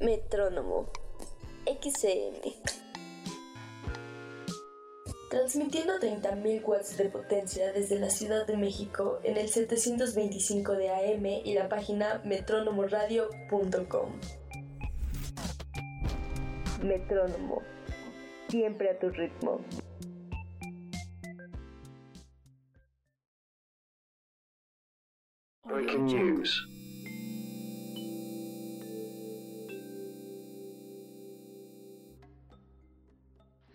Metrónomo XCM Transmitiendo 30.000 watts de potencia desde la Ciudad de México en el 725 de AM y la página metrónomoradio.com. Metrónomo, siempre a tu ritmo. Breaking news.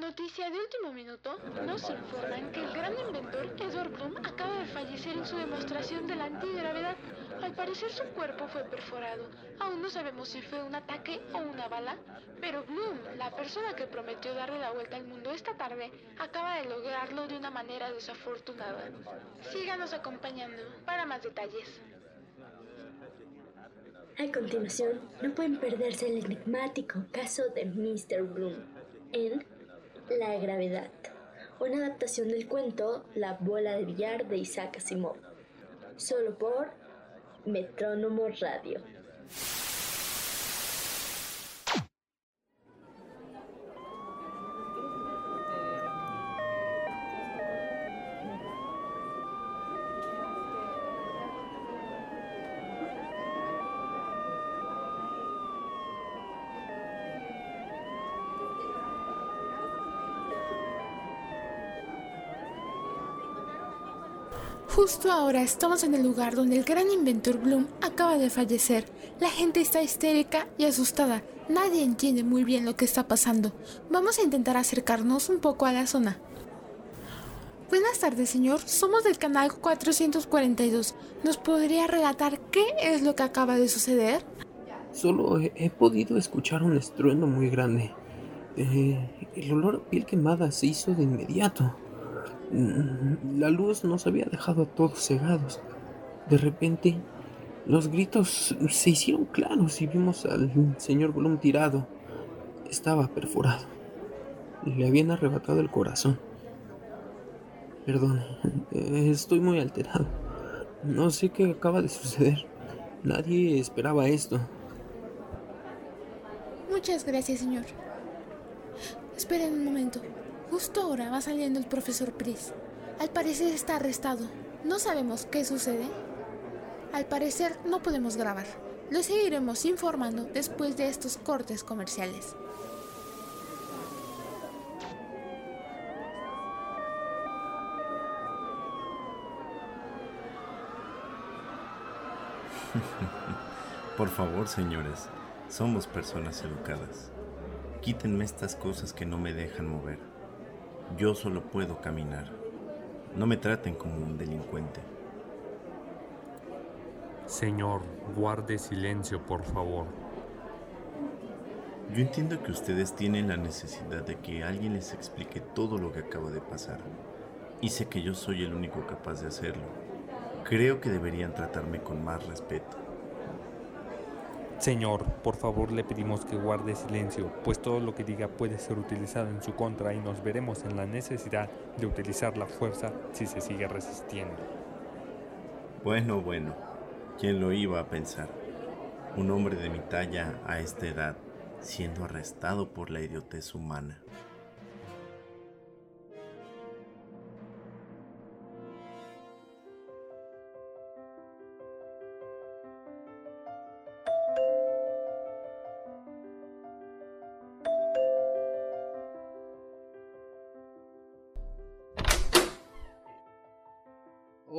Noticia de último minuto, nos informan que el gran inventor Edward Bloom acaba de fallecer en su demostración de la antigravedad. Al parecer su cuerpo fue perforado. Aún no sabemos si fue un ataque o una bala, pero Bloom, la persona que prometió darle la vuelta al mundo esta tarde, acaba de lograrlo de una manera desafortunada. Síganos acompañando para más detalles. A continuación, no pueden perderse el enigmático caso de Mr. Bloom en La gravedad, una adaptación del cuento La bola de billar de Isaac Asimov, solo por Metrónomo Radio. Justo ahora estamos en el lugar donde el gran inventor Bloom acaba de fallecer. La gente está histérica y asustada. Nadie entiende muy bien lo que está pasando. Vamos a intentar acercarnos un poco a la zona. Buenas tardes, señor. Somos del canal 442. ¿Nos podría relatar qué es lo que acaba de suceder? Solo he, podido escuchar un estruendo muy grande. Eh, el olor a piel quemada se hizo de inmediato. La luz nos había dejado a todos cegados. De repente, los gritos se hicieron claros y vimos al señor Bloom tirado. Estaba perforado. Le habían arrebatado el corazón. Perdón, eh, estoy muy alterado. No sé qué acaba de suceder. Nadie esperaba esto. Muchas gracias, señor. Esperen un momento. Justo ahora va saliendo el profesor Pris. Al parecer está arrestado. No sabemos qué sucede. Al parecer no podemos grabar. Lo seguiremos informando después de estos cortes comerciales. Por favor, señores, somos personas educadas. Quítenme estas cosas que no me dejan mover. Yo solo puedo caminar. No me traten como un delincuente. Señor, guarde silencio, por favor. Yo entiendo que ustedes tienen la necesidad de que alguien les explique todo lo que acaba de pasar. Y sé que yo soy el único capaz de hacerlo. Creo que deberían tratarme con más respeto. Señor, por favor le pedimos que guarde silencio, pues todo lo que diga puede ser utilizado en su contra y nos veremos en la necesidad de utilizar la fuerza si se sigue resistiendo. Bueno, bueno, ¿quién lo iba a pensar? Un hombre de mi talla a esta edad siendo arrestado por la idiotez humana.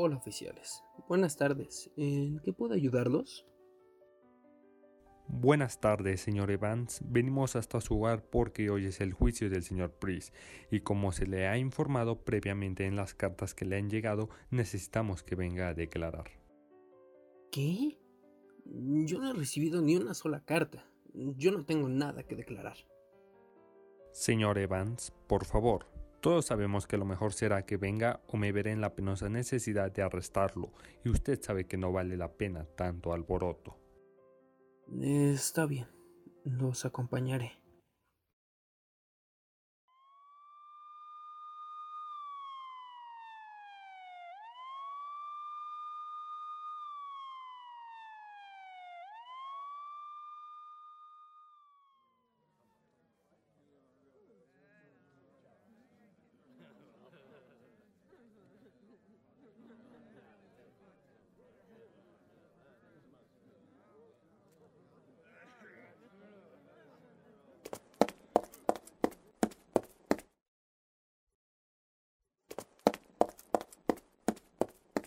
Hola oficiales. Buenas tardes. ¿En qué puedo ayudarlos? Buenas tardes, señor Evans. Venimos hasta su hogar porque hoy es el juicio del señor Priest y como se le ha informado previamente en las cartas que le han llegado, necesitamos que venga a declarar. ¿Qué? Yo no he recibido ni una sola carta. Yo no tengo nada que declarar. Señor Evans, por favor, todos sabemos que lo mejor será que venga o me veré en la penosa necesidad de arrestarlo, y usted sabe que no vale la pena tanto alboroto. Está bien. Los acompañaré.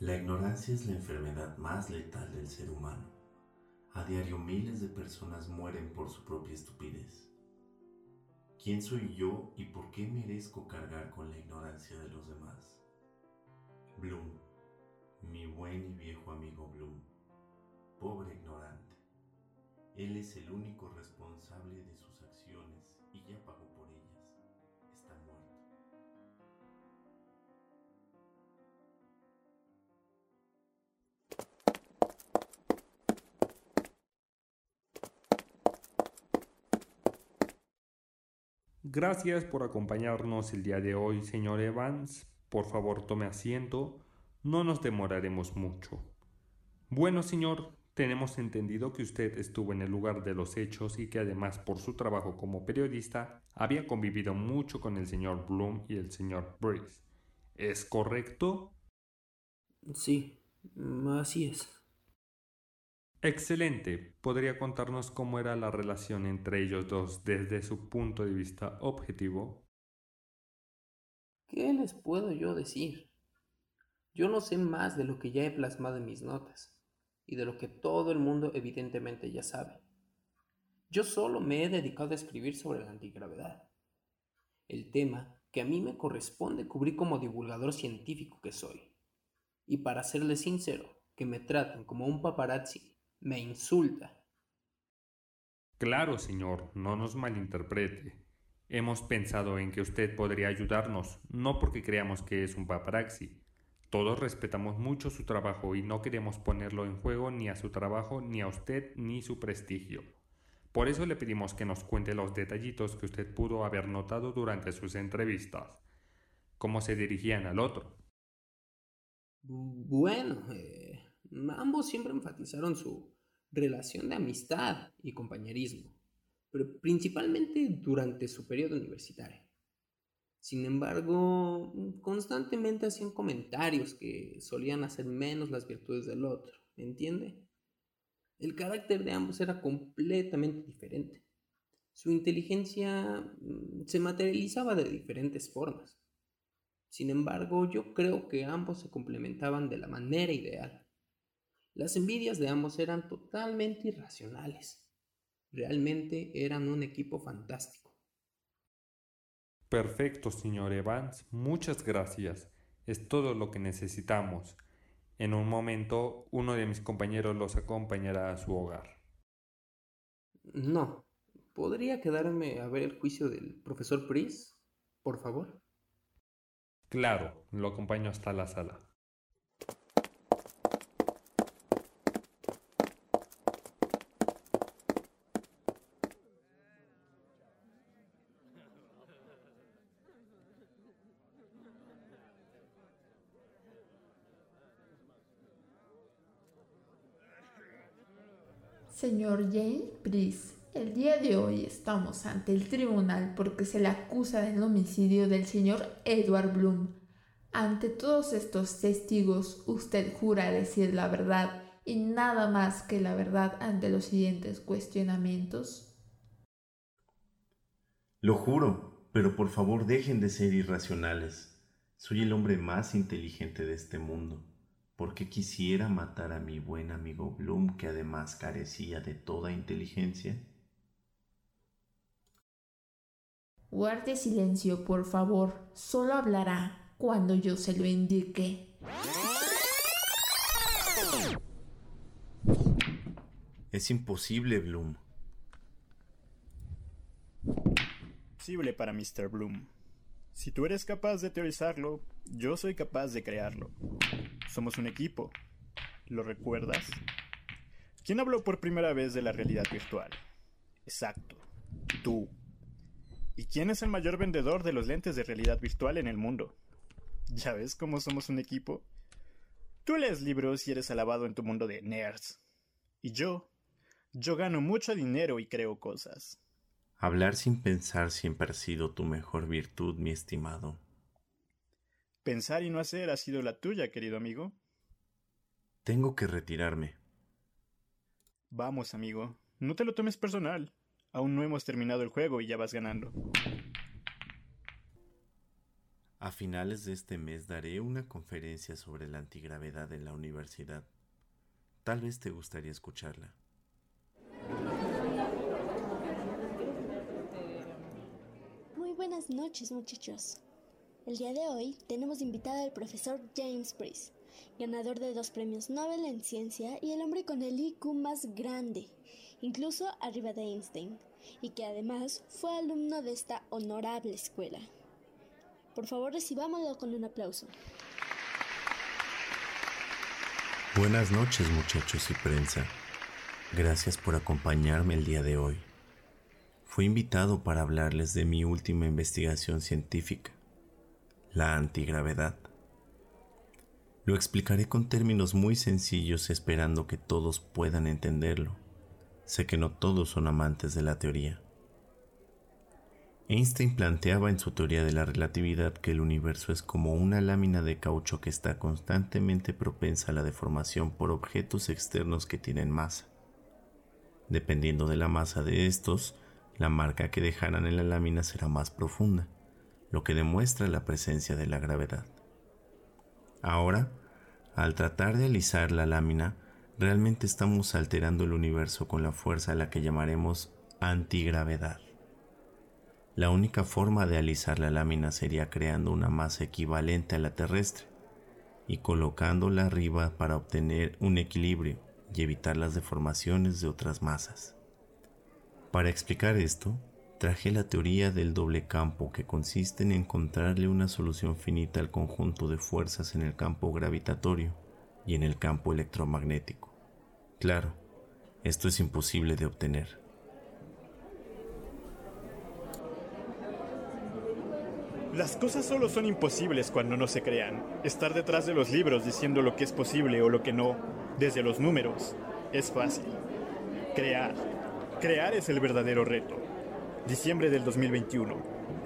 La ignorancia es la enfermedad más letal del ser humano. A diario miles de personas mueren por su propia estupidez. ¿Quién soy yo y por qué merezco cargar con la ignorancia de los demás? Bloom, mi buen y viejo amigo Bloom, pobre ignorante. Él es el único responsable de sus Gracias por acompañarnos el día de hoy, señor Evans. Por favor, tome asiento. No nos demoraremos mucho. Bueno, señor, tenemos entendido que usted estuvo en el lugar de los hechos y que además por su trabajo como periodista había convivido mucho con el señor Bloom y el señor Brice. ¿Es correcto? Sí, así es. Excelente. ¿Podría contarnos cómo era la relación entre ellos dos desde su punto de vista objetivo? ¿Qué les puedo yo decir? Yo no sé más de lo que ya he plasmado en mis notas y de lo que todo el mundo evidentemente ya sabe. Yo solo me he dedicado a escribir sobre la antigravedad, el tema que a mí me corresponde cubrir como divulgador científico que soy. Y para serles sincero, que me traten como un paparazzi me insulta. Claro, señor, no nos malinterprete. Hemos pensado en que usted podría ayudarnos, no porque creamos que es un paparazzi. Todos respetamos mucho su trabajo y no queremos ponerlo en juego ni a su trabajo, ni a usted, ni su prestigio. Por eso le pedimos que nos cuente los detallitos que usted pudo haber notado durante sus entrevistas. Cómo se dirigían al otro. Bueno, eh, ambos siempre enfatizaron su relación de amistad y compañerismo, pero principalmente durante su periodo universitario. Sin embargo, constantemente hacían comentarios que solían hacer menos las virtudes del otro, ¿me entiende? El carácter de ambos era completamente diferente. Su inteligencia mm, se materializaba de diferentes formas. Sin embargo, yo creo que ambos se complementaban de la manera ideal. Las envidias de ambos eran totalmente irracionales. Realmente eran un equipo fantástico. Perfecto, señor Evans. Muchas gracias. Es todo lo que necesitamos. En un momento, uno de mis compañeros los acompañará a su hogar. No. ¿Podría quedarme a ver el juicio del profesor Price, por favor? Claro, lo acompaño hasta la sala. Señor James Brice, el día de hoy estamos ante el tribunal porque se le acusa del homicidio del señor Edward Bloom. Ante todos estos testigos, usted jura decir la verdad y nada más que la verdad ante los siguientes cuestionamientos. Lo juro, pero por favor dejen de ser irracionales. Soy el hombre más inteligente de este mundo porque quisiera matar a mi buen amigo Bloom, que además carecía de toda inteligencia? Guarde silencio, por favor. Solo hablará cuando yo se lo indique. Es imposible, Bloom. Posible para Mr. Bloom. Si tú eres capaz de teorizarlo, yo soy capaz de crearlo. Somos un equipo. ¿Lo recuerdas? ¿Quién habló por primera vez de la realidad virtual? Exacto. Tú. ¿Y quién es el mayor vendedor de los lentes de realidad virtual en el mundo? ¿Ya ves cómo somos un equipo? Tú lees libros y eres alabado en tu mundo de nerds. Y yo, yo gano mucho dinero y creo cosas. Hablar sin pensar siempre ha sido tu mejor virtud, mi estimado. Pensar y no hacer ha sido la tuya, querido amigo. Tengo que retirarme. Vamos, amigo. No te lo tomes personal. Aún no hemos terminado el juego y ya vas ganando. A finales de este mes daré una conferencia sobre la antigravedad en la universidad. Tal vez te gustaría escucharla. Muy buenas noches muchachos. El día de hoy tenemos invitado al profesor James Price, ganador de dos premios Nobel en ciencia y el hombre con el IQ más grande, incluso arriba de Einstein, y que además fue alumno de esta honorable escuela. Por favor, recibámoslo con un aplauso. Buenas noches muchachos y prensa. Gracias por acompañarme el día de hoy. Fui invitado para hablarles de mi última investigación científica, la antigravedad. Lo explicaré con términos muy sencillos esperando que todos puedan entenderlo. Sé que no todos son amantes de la teoría. Einstein planteaba en su teoría de la relatividad que el universo es como una lámina de caucho que está constantemente propensa a la deformación por objetos externos que tienen masa. Dependiendo de la masa de estos, la marca que dejarán en la lámina será más profunda, lo que demuestra la presencia de la gravedad. Ahora, al tratar de alisar la lámina, realmente estamos alterando el universo con la fuerza a la que llamaremos antigravedad. La única forma de alisar la lámina sería creando una masa equivalente a la terrestre y colocándola arriba para obtener un equilibrio y evitar las deformaciones de otras masas. Para explicar esto, traje la teoría del doble campo que consiste en encontrarle una solución finita al conjunto de fuerzas en el campo gravitatorio y en el campo electromagnético. Claro, esto es imposible de obtener. Las cosas solo son imposibles cuando no se crean. Estar detrás de los libros diciendo lo que es posible o lo que no, desde los números, es fácil. Crear. Crear es el verdadero reto. Diciembre del 2021.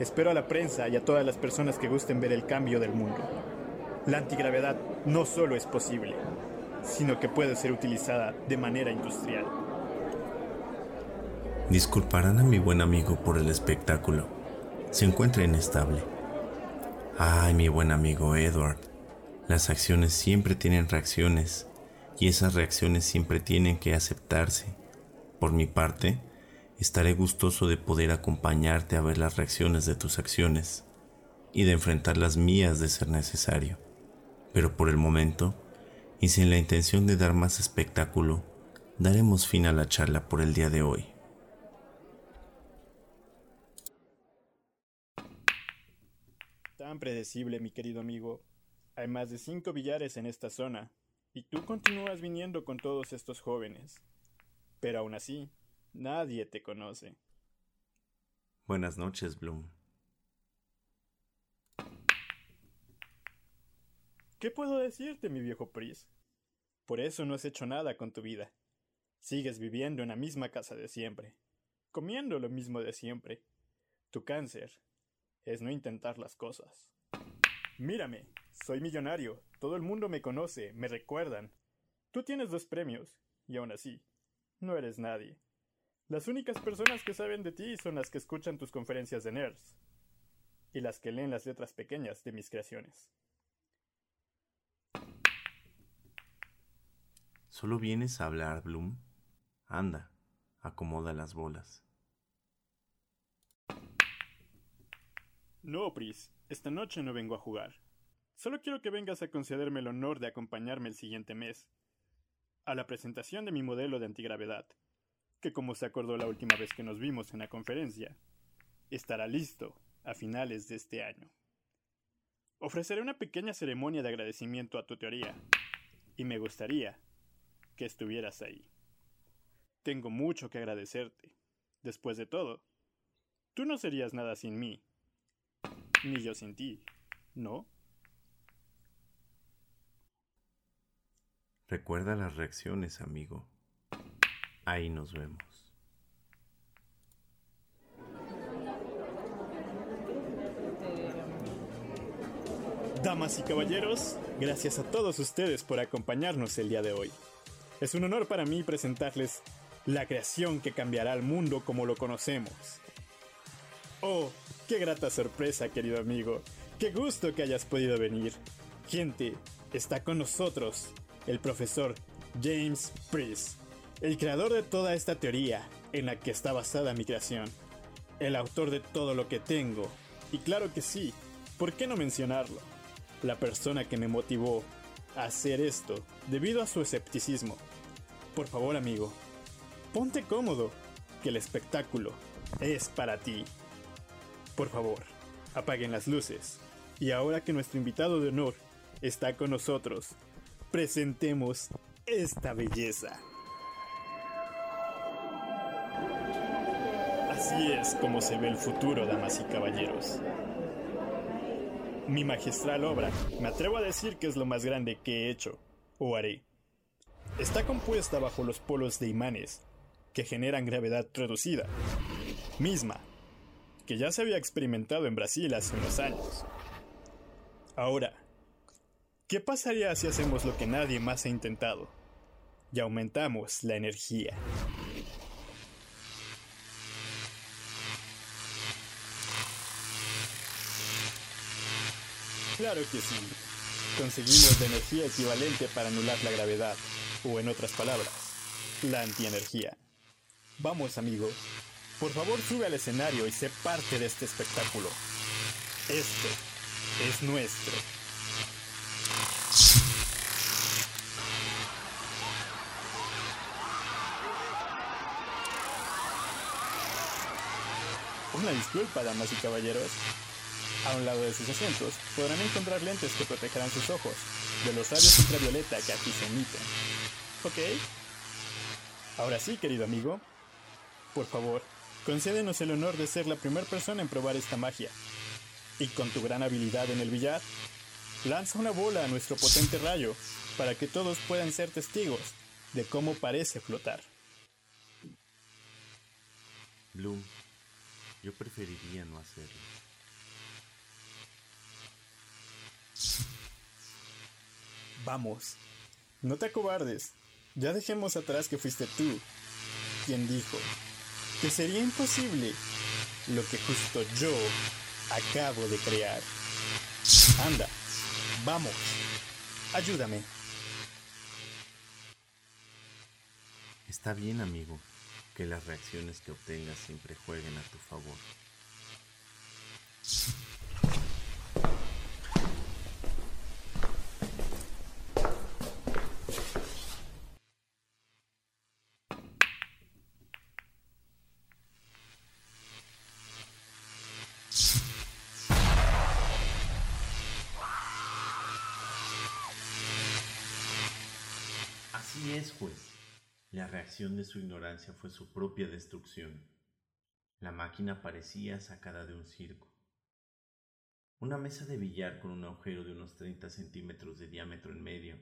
Espero a la prensa y a todas las personas que gusten ver el cambio del mundo. La antigravedad no solo es posible, sino que puede ser utilizada de manera industrial. Disculparán a mi buen amigo por el espectáculo. Se encuentra inestable. Ay, mi buen amigo Edward, las acciones siempre tienen reacciones y esas reacciones siempre tienen que aceptarse. Por mi parte, estaré gustoso de poder acompañarte a ver las reacciones de tus acciones y de enfrentar las mías de ser necesario. Pero por el momento, y sin la intención de dar más espectáculo, daremos fin a la charla por el día de hoy. Tan predecible, mi querido amigo. Hay más de cinco billares en esta zona, y tú continúas viniendo con todos estos jóvenes. Pero aún así, nadie te conoce. Buenas noches, Bloom. ¿Qué puedo decirte, mi viejo Pris? Por eso no has hecho nada con tu vida. Sigues viviendo en la misma casa de siempre, comiendo lo mismo de siempre. Tu cáncer es no intentar las cosas. Mírame, soy millonario, todo el mundo me conoce, me recuerdan. Tú tienes dos premios, y aún así, no eres nadie. Las únicas personas que saben de ti son las que escuchan tus conferencias de nerds, y las que leen las letras pequeñas de mis creaciones. ¿Solo vienes a hablar, Bloom? Anda, acomoda las bolas. No, Pris, esta noche no vengo a jugar. Solo quiero que vengas a concederme el honor de acompañarme el siguiente mes a la presentación de mi modelo de antigravedad, que como se acordó la última vez que nos vimos en la conferencia, estará listo a finales de este año. Ofreceré una pequeña ceremonia de agradecimiento a tu teoría, y me gustaría que estuvieras ahí. Tengo mucho que agradecerte. Después de todo, tú no serías nada sin mí, ni yo sin ti, ¿no? Recuerda las reacciones, amigo. Ahí nos vemos. Damas y caballeros, gracias a todos ustedes por acompañarnos el día de hoy. Es un honor para mí presentarles la creación que cambiará el mundo como lo conocemos. Oh, qué grata sorpresa, querido amigo. Qué gusto que hayas podido venir. Gente, está con nosotros el profesor James Priest, el creador de toda esta teoría en la que está basada mi creación, el autor de todo lo que tengo, y claro que sí, ¿por qué no mencionarlo? La persona que me motivó a hacer esto debido a su escepticismo. Por favor, amigo, ponte cómodo, que el espectáculo es para ti. Por favor, apaguen las luces. Y ahora que nuestro invitado de honor está con nosotros, presentemos esta belleza. Así es como se ve el futuro, damas y caballeros. Mi magistral obra, me atrevo a decir que es lo más grande que he hecho, o haré. Está compuesta bajo los polos de imanes, que generan gravedad reducida, misma, que ya se había experimentado en Brasil hace unos años. Ahora, ¿qué pasaría si hacemos lo que nadie más ha intentado? Y aumentamos la energía. Claro que sí. Conseguimos la energía equivalente para anular la gravedad, o en otras palabras, la antienergía. Vamos, amigo. Por favor, sube al escenario y sé parte de este espectáculo. Esto es nuestro. Una disculpa, damas y caballeros. A un lado de sus asientos podrán encontrar lentes que protegerán sus ojos de los rayos ultravioleta que aquí se emiten. ¿Ok? Ahora sí, querido amigo. Por favor, concédenos el honor de ser la primera persona en probar esta magia. Y con tu gran habilidad en el billar, lanza una bola a nuestro potente rayo para que todos puedan ser testigos de cómo parece flotar. Bloom, yo preferiría no hacerlo. Vamos, no te acobardes. Ya dejemos atrás que fuiste tú quien dijo que sería imposible lo que justo yo acabo de crear. Anda, vamos, ayúdame. Está bien, amigo, que las reacciones que obtengas siempre jueguen a tu favor. Es. La reacción de su ignorancia fue su propia destrucción. La máquina parecía sacada de un circo. Una mesa de billar con un agujero de unos 30 centímetros de diámetro en medio.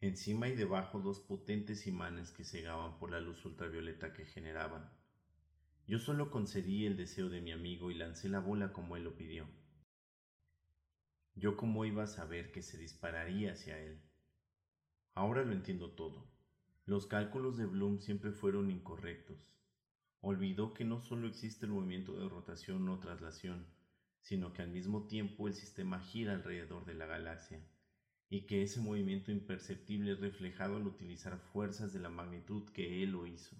Encima y debajo dos potentes imanes que cegaban por la luz ultravioleta que generaban. Yo solo concedí el deseo de mi amigo y lancé la bola como él lo pidió. Yo cómo iba a saber que se dispararía hacia él. Ahora lo entiendo todo. Los cálculos de Bloom siempre fueron incorrectos. Olvidó que no solo existe el movimiento de rotación o traslación, sino que al mismo tiempo el sistema gira alrededor de la galaxia, y que ese movimiento imperceptible es reflejado al utilizar fuerzas de la magnitud que él lo hizo.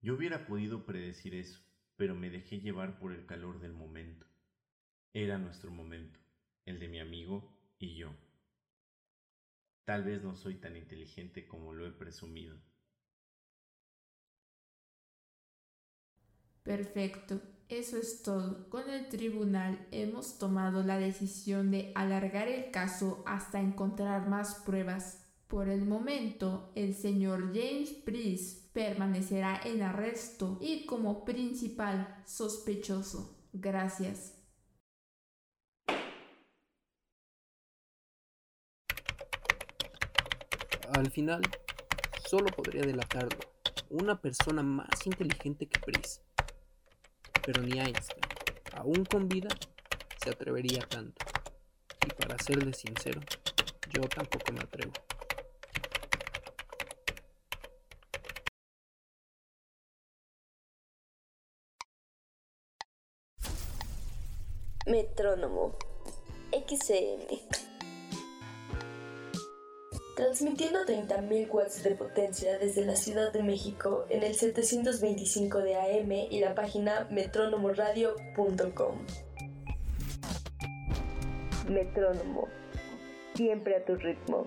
Yo hubiera podido predecir eso, pero me dejé llevar por el calor del momento. Era nuestro momento, el de mi amigo y yo. Tal vez no soy tan inteligente como lo he presumido. Perfecto, eso es todo. Con el tribunal hemos tomado la decisión de alargar el caso hasta encontrar más pruebas. Por el momento, el señor James Priest permanecerá en arresto y como principal sospechoso. Gracias. Al final, solo podría delatarlo una persona más inteligente que Pris. Pero ni Einstein, aún con vida, se atrevería tanto. Y para serle sincero, yo tampoco me atrevo. Metrónomo. XCM. Transmitiendo 30.000 watts de potencia desde la Ciudad de México en el 725 de AM y la página metronomoradio.com. Metrónomo. Siempre a tu ritmo.